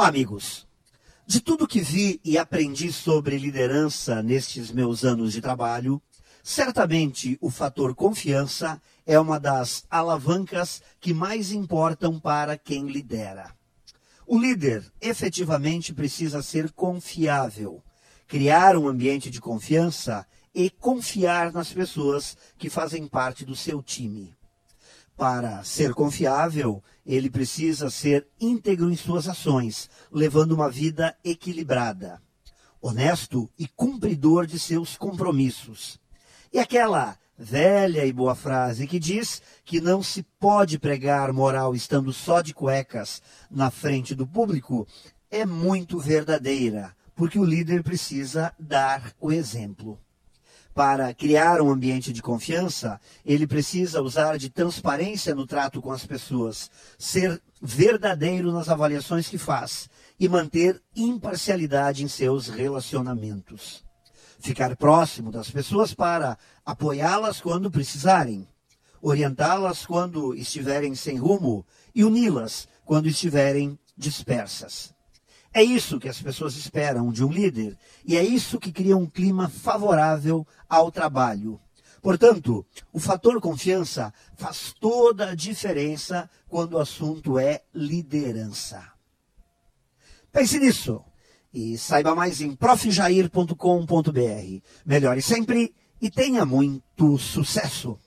Olá, amigos! De tudo que vi e aprendi sobre liderança nestes meus anos de trabalho, certamente o fator confiança é uma das alavancas que mais importam para quem lidera. O líder efetivamente precisa ser confiável, criar um ambiente de confiança e confiar nas pessoas que fazem parte do seu time. Para ser confiável, ele precisa ser íntegro em suas ações, levando uma vida equilibrada, honesto e cumpridor de seus compromissos. E aquela velha e boa frase que diz que não se pode pregar moral estando só de cuecas na frente do público é muito verdadeira, porque o líder precisa dar o exemplo para criar um ambiente de confiança, ele precisa usar de transparência no trato com as pessoas, ser verdadeiro nas avaliações que faz e manter imparcialidade em seus relacionamentos. Ficar próximo das pessoas para apoiá-las quando precisarem, orientá-las quando estiverem sem rumo e uni-las quando estiverem dispersas. É isso que as pessoas esperam de um líder e é isso que cria um clima favorável ao trabalho. Portanto, o fator confiança faz toda a diferença quando o assunto é liderança. Pense nisso e saiba mais em profjair.com.br. Melhore sempre e tenha muito sucesso!